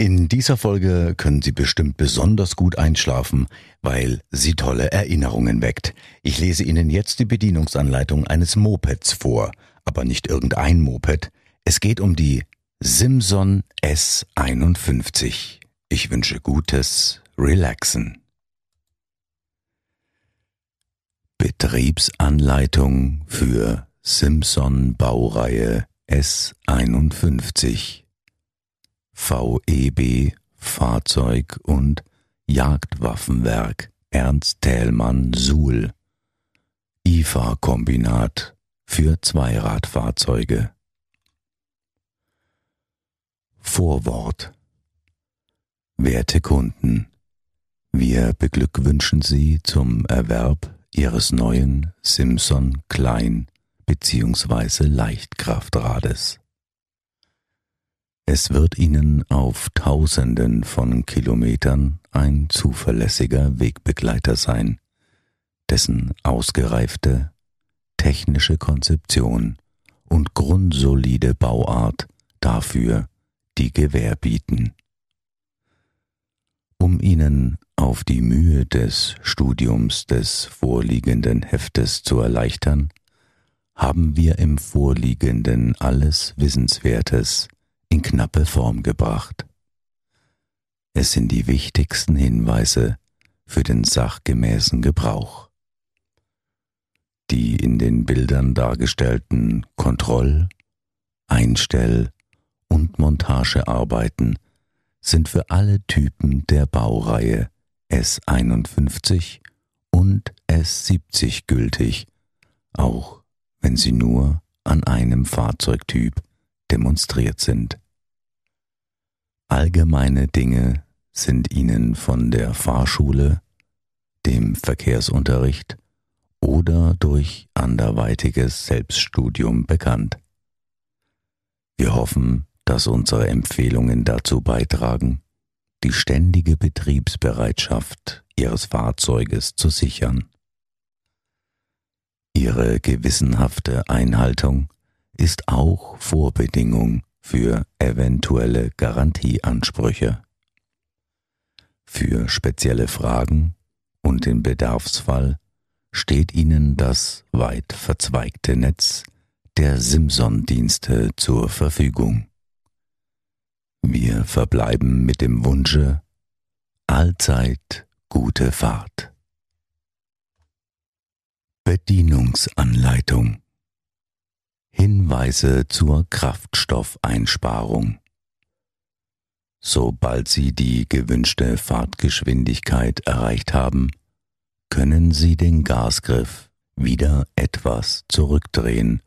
In dieser Folge können Sie bestimmt besonders gut einschlafen, weil sie tolle Erinnerungen weckt. Ich lese Ihnen jetzt die Bedienungsanleitung eines Mopeds vor, aber nicht irgendein Moped. Es geht um die Simson S51. Ich wünsche gutes Relaxen. Betriebsanleitung für Simson Baureihe S51 VEB Fahrzeug- und Jagdwaffenwerk Ernst Thälmann Suhl IFA-Kombinat für Zweiradfahrzeuge Vorwort Werte Kunden, wir beglückwünschen Sie zum Erwerb Ihres neuen Simson Klein bzw. Leichtkraftrades. Es wird Ihnen auf Tausenden von Kilometern ein zuverlässiger Wegbegleiter sein, dessen ausgereifte technische Konzeption und grundsolide Bauart dafür die Gewähr bieten. Um Ihnen auf die Mühe des Studiums des vorliegenden Heftes zu erleichtern, haben wir im Vorliegenden alles Wissenswertes in knappe Form gebracht. Es sind die wichtigsten Hinweise für den sachgemäßen Gebrauch. Die in den Bildern dargestellten Kontroll-, Einstell- und Montagearbeiten sind für alle Typen der Baureihe S51 und S70 gültig, auch wenn sie nur an einem Fahrzeugtyp demonstriert sind. Allgemeine Dinge sind ihnen von der Fahrschule, dem Verkehrsunterricht oder durch anderweitiges Selbststudium bekannt. Wir hoffen, dass unsere Empfehlungen dazu beitragen, die ständige Betriebsbereitschaft Ihres Fahrzeuges zu sichern. Ihre gewissenhafte Einhaltung ist auch Vorbedingung für eventuelle Garantieansprüche. Für spezielle Fragen und den Bedarfsfall steht Ihnen das weit verzweigte Netz der Simson-Dienste zur Verfügung. Wir verbleiben mit dem Wunsche allzeit gute Fahrt. Bedienungsanleitung Hinweise zur Kraftstoffeinsparung. Sobald Sie die gewünschte Fahrtgeschwindigkeit erreicht haben, können Sie den Gasgriff wieder etwas zurückdrehen,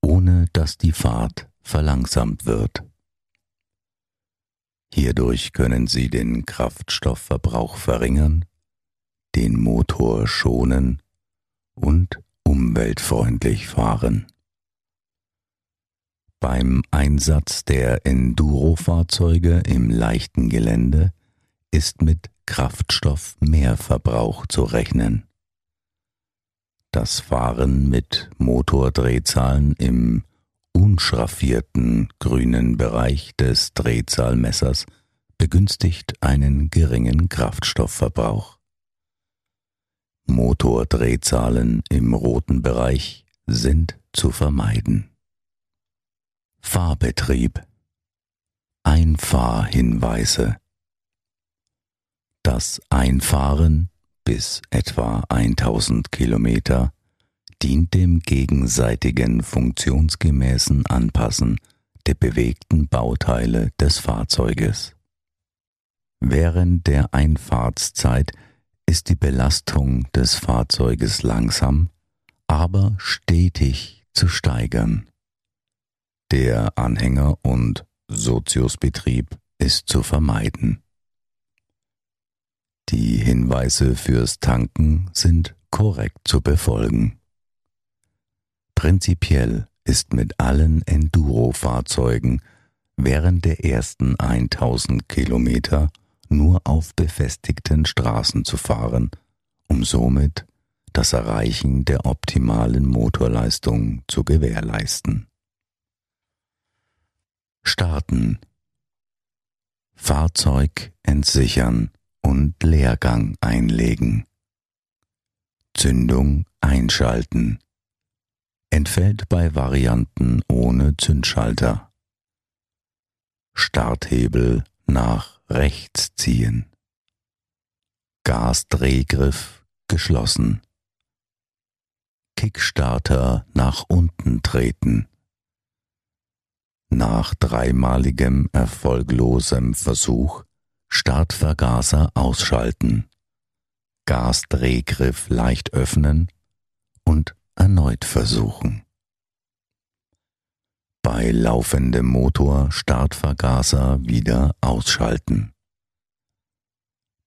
ohne dass die Fahrt verlangsamt wird. Hierdurch können Sie den Kraftstoffverbrauch verringern, den Motor schonen und umweltfreundlich fahren. Beim Einsatz der Enduro-Fahrzeuge im leichten Gelände ist mit Kraftstoffmehrverbrauch zu rechnen. Das Fahren mit Motordrehzahlen im unschraffierten grünen Bereich des Drehzahlmessers begünstigt einen geringen Kraftstoffverbrauch. Motordrehzahlen im roten Bereich sind zu vermeiden. Fahrbetrieb Einfahrhinweise Das Einfahren bis etwa 1000 Kilometer dient dem gegenseitigen funktionsgemäßen Anpassen der bewegten Bauteile des Fahrzeuges. Während der Einfahrtszeit ist die Belastung des Fahrzeuges langsam, aber stetig zu steigern. Der Anhänger- und Soziusbetrieb ist zu vermeiden. Die Hinweise fürs Tanken sind korrekt zu befolgen. Prinzipiell ist mit allen Enduro-Fahrzeugen während der ersten 1000 Kilometer nur auf befestigten Straßen zu fahren, um somit das Erreichen der optimalen Motorleistung zu gewährleisten. Starten Fahrzeug entsichern und Leergang einlegen. Zündung einschalten. Entfällt bei Varianten ohne Zündschalter. Starthebel nach rechts ziehen. Gasdrehgriff geschlossen. Kickstarter nach unten treten. Nach dreimaligem erfolglosem Versuch Startvergaser ausschalten, Gasdrehgriff leicht öffnen und erneut versuchen. Bei laufendem Motor Startvergaser wieder ausschalten.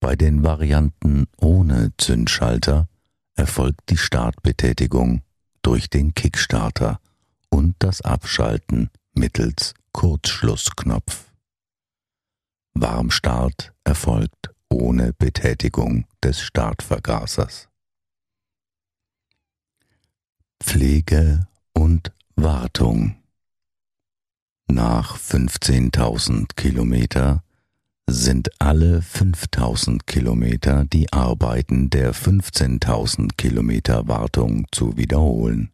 Bei den Varianten ohne Zündschalter erfolgt die Startbetätigung durch den Kickstarter und das Abschalten mittels Kurzschlussknopf. Warmstart erfolgt ohne Betätigung des Startvergasers. Pflege und Wartung Nach 15.000 Kilometer sind alle 5000 Kilometer die Arbeiten der 15.000 Kilometer Wartung zu wiederholen.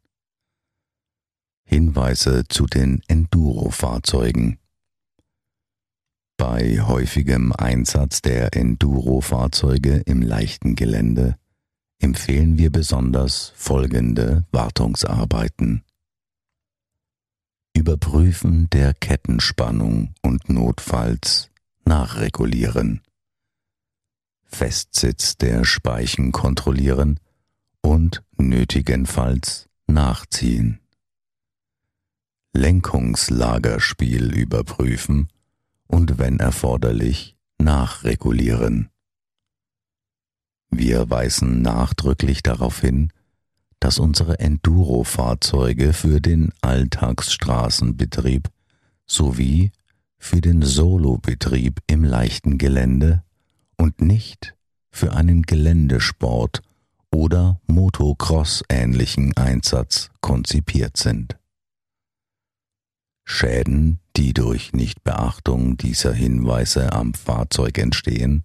Hinweise zu den Enduro-Fahrzeugen. Bei häufigem Einsatz der Enduro-Fahrzeuge im leichten Gelände empfehlen wir besonders folgende Wartungsarbeiten. Überprüfen der Kettenspannung und notfalls nachregulieren. Festsitz der Speichen kontrollieren und nötigenfalls nachziehen. Lenkungslagerspiel überprüfen und wenn erforderlich nachregulieren. Wir weisen nachdrücklich darauf hin, dass unsere Enduro-Fahrzeuge für den Alltagsstraßenbetrieb sowie für den Solobetrieb im leichten Gelände und nicht für einen Geländesport oder Motocross ähnlichen Einsatz konzipiert sind. Schäden, die durch Nichtbeachtung dieser Hinweise am Fahrzeug entstehen,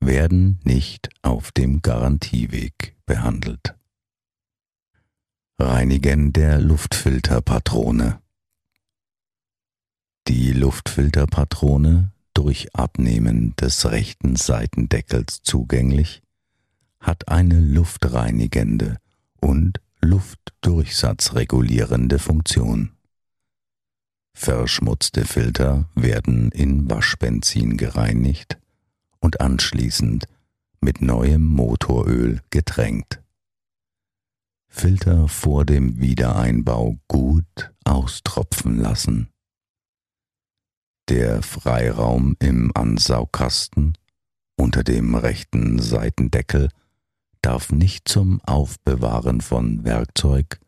werden nicht auf dem Garantieweg behandelt. Reinigen der Luftfilterpatrone. Die Luftfilterpatrone, durch Abnehmen des rechten Seitendeckels zugänglich, hat eine luftreinigende und luftdurchsatzregulierende Funktion. Verschmutzte Filter werden in Waschbenzin gereinigt und anschließend mit neuem Motoröl getränkt. Filter vor dem Wiedereinbau gut austropfen lassen. Der Freiraum im Ansaugkasten unter dem rechten Seitendeckel darf nicht zum Aufbewahren von Werkzeug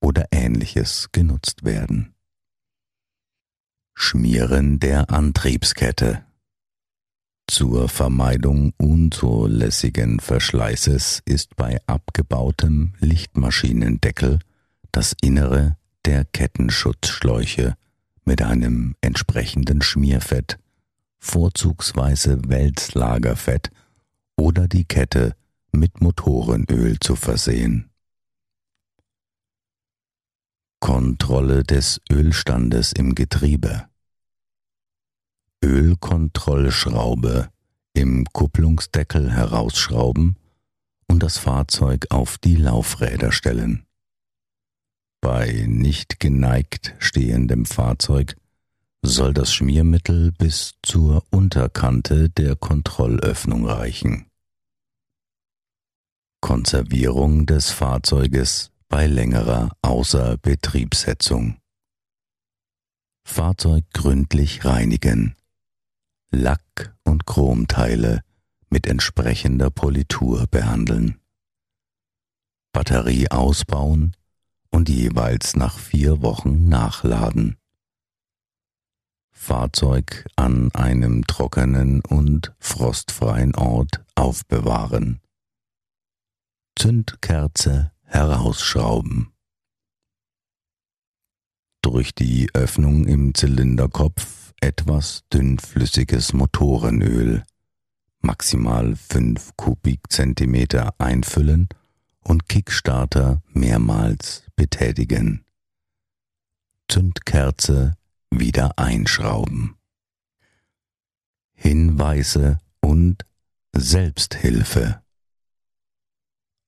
oder ähnliches genutzt werden. Schmieren der Antriebskette. Zur Vermeidung unzulässigen Verschleißes ist bei abgebautem Lichtmaschinendeckel das Innere der Kettenschutzschläuche mit einem entsprechenden Schmierfett, vorzugsweise Wälzlagerfett oder die Kette mit Motorenöl zu versehen. Kontrolle des Ölstandes im Getriebe. Ölkontrollschraube im Kupplungsdeckel herausschrauben und das Fahrzeug auf die Laufräder stellen. Bei nicht geneigt stehendem Fahrzeug soll das Schmiermittel bis zur Unterkante der Kontrollöffnung reichen. Konservierung des Fahrzeuges bei längerer Außerbetriebssetzung. Fahrzeug gründlich reinigen. Lack- und Chromteile mit entsprechender Politur behandeln. Batterie ausbauen und jeweils nach vier Wochen nachladen. Fahrzeug an einem trockenen und frostfreien Ort aufbewahren. Zündkerze herausschrauben. Durch die Öffnung im Zylinderkopf etwas dünnflüssiges Motorenöl, maximal 5 Kubikzentimeter einfüllen und Kickstarter mehrmals betätigen. Zündkerze wieder einschrauben. Hinweise und Selbsthilfe.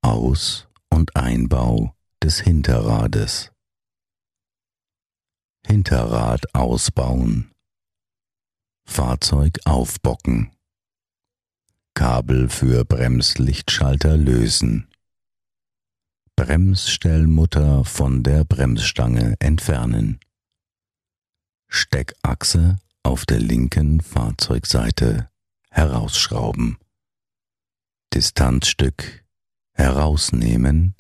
Aus- und Einbau des Hinterrades. Hinterrad ausbauen. Fahrzeug aufbocken. Kabel für Bremslichtschalter lösen. Bremsstellmutter von der Bremsstange entfernen. Steckachse auf der linken Fahrzeugseite herausschrauben. Distanzstück herausnehmen,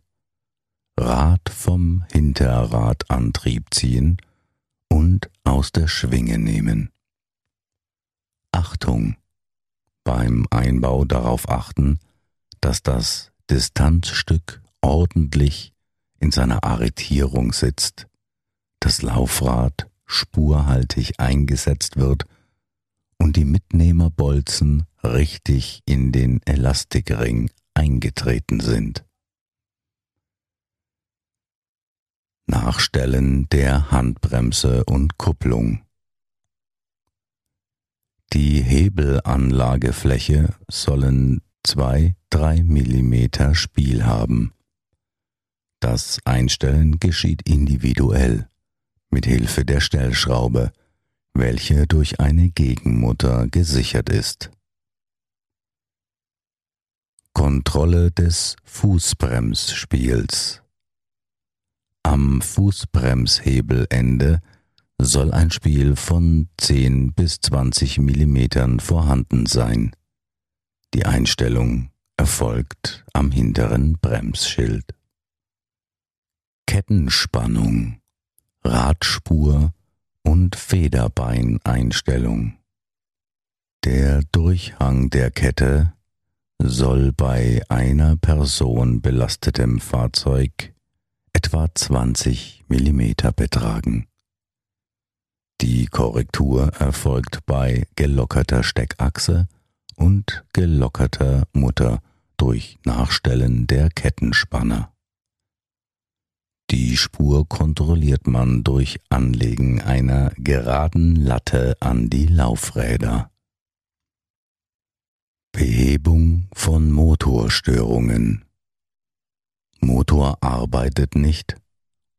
Rad vom Hinterradantrieb ziehen und aus der Schwinge nehmen. Achtung! Beim Einbau darauf achten, dass das Distanzstück ordentlich in seiner Arretierung sitzt, das Laufrad spurhaltig eingesetzt wird und die Mitnehmerbolzen richtig in den Elastikring eingetreten sind. Nachstellen der Handbremse und Kupplung. Die Hebelanlagefläche sollen 2-3 mm Spiel haben. Das Einstellen geschieht individuell mit Hilfe der Stellschraube, welche durch eine Gegenmutter gesichert ist. Kontrolle des Fußbremsspiels Am Fußbremshebelende soll ein Spiel von 10 bis 20 Millimetern vorhanden sein. Die Einstellung erfolgt am hinteren Bremsschild. Kettenspannung Radspur und Federbeineinstellung. Der Durchhang der Kette soll bei einer Person belastetem Fahrzeug etwa 20 mm betragen. Die Korrektur erfolgt bei gelockerter Steckachse und gelockerter Mutter durch Nachstellen der Kettenspanner. Die Spur kontrolliert man durch Anlegen einer geraden Latte an die Laufräder. Behebung von Motorstörungen. Motor arbeitet nicht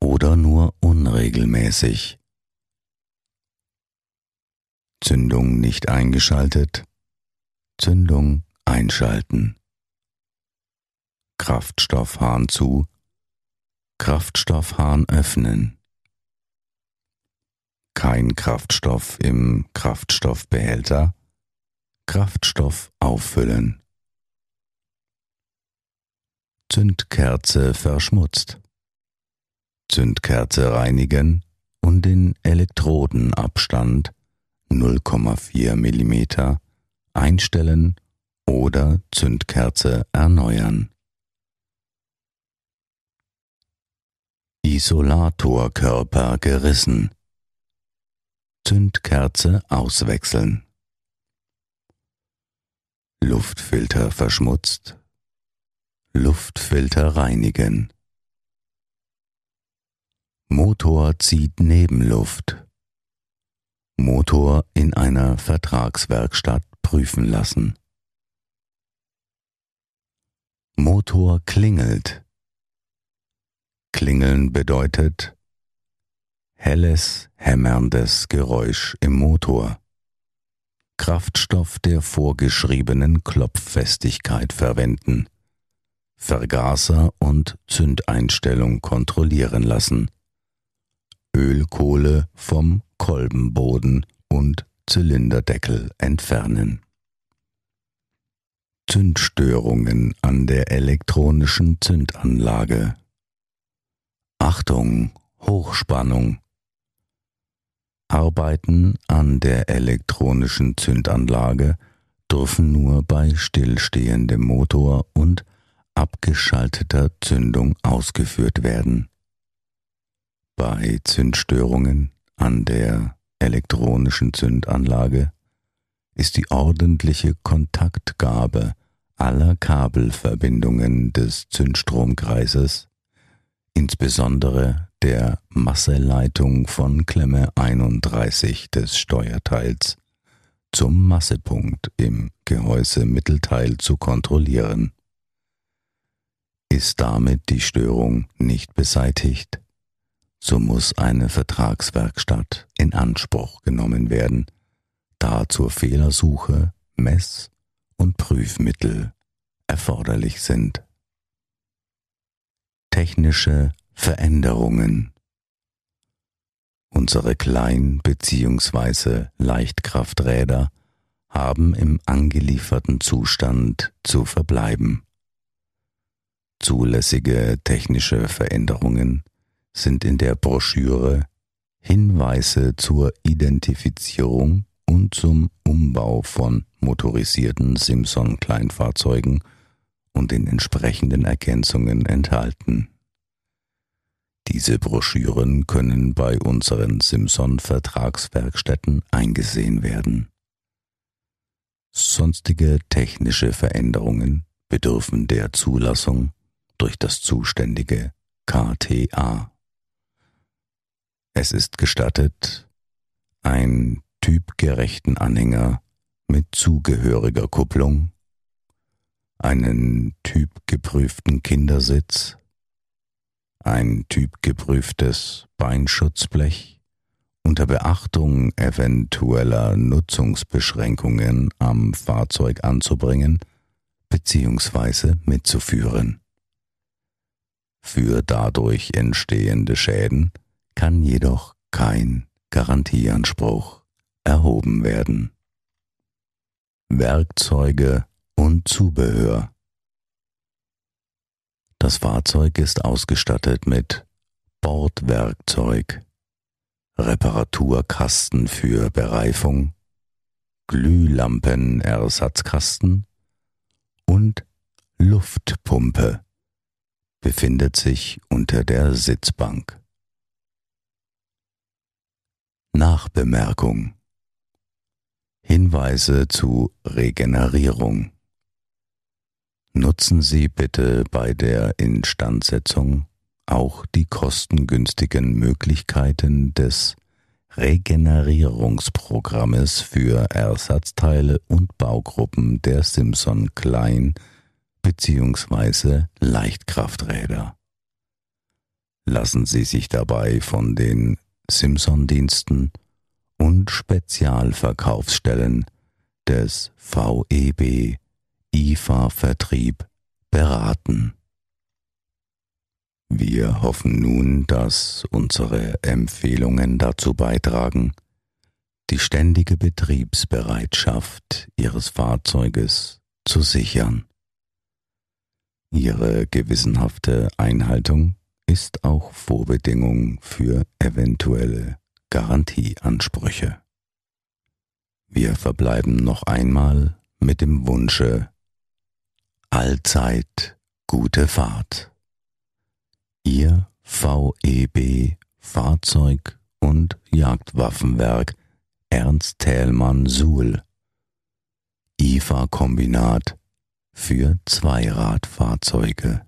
oder nur unregelmäßig. Zündung nicht eingeschaltet. Zündung einschalten. Kraftstoffhahn zu Kraftstoffhahn öffnen. Kein Kraftstoff im Kraftstoffbehälter. Kraftstoff auffüllen. Zündkerze verschmutzt. Zündkerze reinigen und den Elektrodenabstand 0,4 mm einstellen oder Zündkerze erneuern. Isolatorkörper gerissen. Zündkerze auswechseln. Luftfilter verschmutzt. Luftfilter reinigen. Motor zieht Nebenluft. Motor in einer Vertragswerkstatt prüfen lassen. Motor klingelt. Klingeln bedeutet helles, hämmerndes Geräusch im Motor. Kraftstoff der vorgeschriebenen Klopffestigkeit verwenden. Vergaser und Zündeinstellung kontrollieren lassen. Ölkohle vom Kolbenboden und Zylinderdeckel entfernen. Zündstörungen an der elektronischen Zündanlage. Achtung, Hochspannung. Arbeiten an der elektronischen Zündanlage dürfen nur bei stillstehendem Motor und abgeschalteter Zündung ausgeführt werden. Bei Zündstörungen an der elektronischen Zündanlage ist die ordentliche Kontaktgabe aller Kabelverbindungen des Zündstromkreises, insbesondere der Masseleitung von Klemme 31 des Steuerteils, zum Massepunkt im Gehäusemittelteil zu kontrollieren. Ist damit die Störung nicht beseitigt, so muss eine Vertragswerkstatt in Anspruch genommen werden, da zur Fehlersuche Mess- und Prüfmittel erforderlich sind. Technische Veränderungen Unsere Klein- bzw. Leichtkrafträder haben im angelieferten Zustand zu verbleiben. Zulässige technische Veränderungen sind in der Broschüre Hinweise zur Identifizierung und zum Umbau von motorisierten Simson-Kleinfahrzeugen und den entsprechenden Ergänzungen enthalten. Diese Broschüren können bei unseren Simson-Vertragswerkstätten eingesehen werden. Sonstige technische Veränderungen bedürfen der Zulassung durch das zuständige KTA. Es ist gestattet, ein typgerechten Anhänger mit zugehöriger Kupplung, einen typgeprüften Kindersitz, ein typgeprüftes Beinschutzblech unter Beachtung eventueller Nutzungsbeschränkungen am Fahrzeug anzubringen bzw. mitzuführen. Für dadurch entstehende Schäden kann jedoch kein Garantieanspruch erhoben werden. Werkzeuge und Zubehör Das Fahrzeug ist ausgestattet mit Bordwerkzeug, Reparaturkasten für Bereifung, Glühlampenersatzkasten und Luftpumpe befindet sich unter der Sitzbank. Nachbemerkung Hinweise zu Regenerierung. Nutzen Sie bitte bei der Instandsetzung auch die kostengünstigen Möglichkeiten des Regenerierungsprogrammes für Ersatzteile und Baugruppen der Simpson Klein bzw. Leichtkrafträder. Lassen Sie sich dabei von den Simpson-Diensten und Spezialverkaufsstellen des VEB IFA Vertrieb beraten. Wir hoffen nun, dass unsere Empfehlungen dazu beitragen, die ständige Betriebsbereitschaft Ihres Fahrzeuges zu sichern. Ihre gewissenhafte Einhaltung ist auch Vorbedingung für eventuelle Garantieansprüche. Wir verbleiben noch einmal mit dem Wunsche Allzeit gute Fahrt. Ihr VEB Fahrzeug- und Jagdwaffenwerk Ernst Thälmann Suhl IFA-Kombinat für Zweiradfahrzeuge.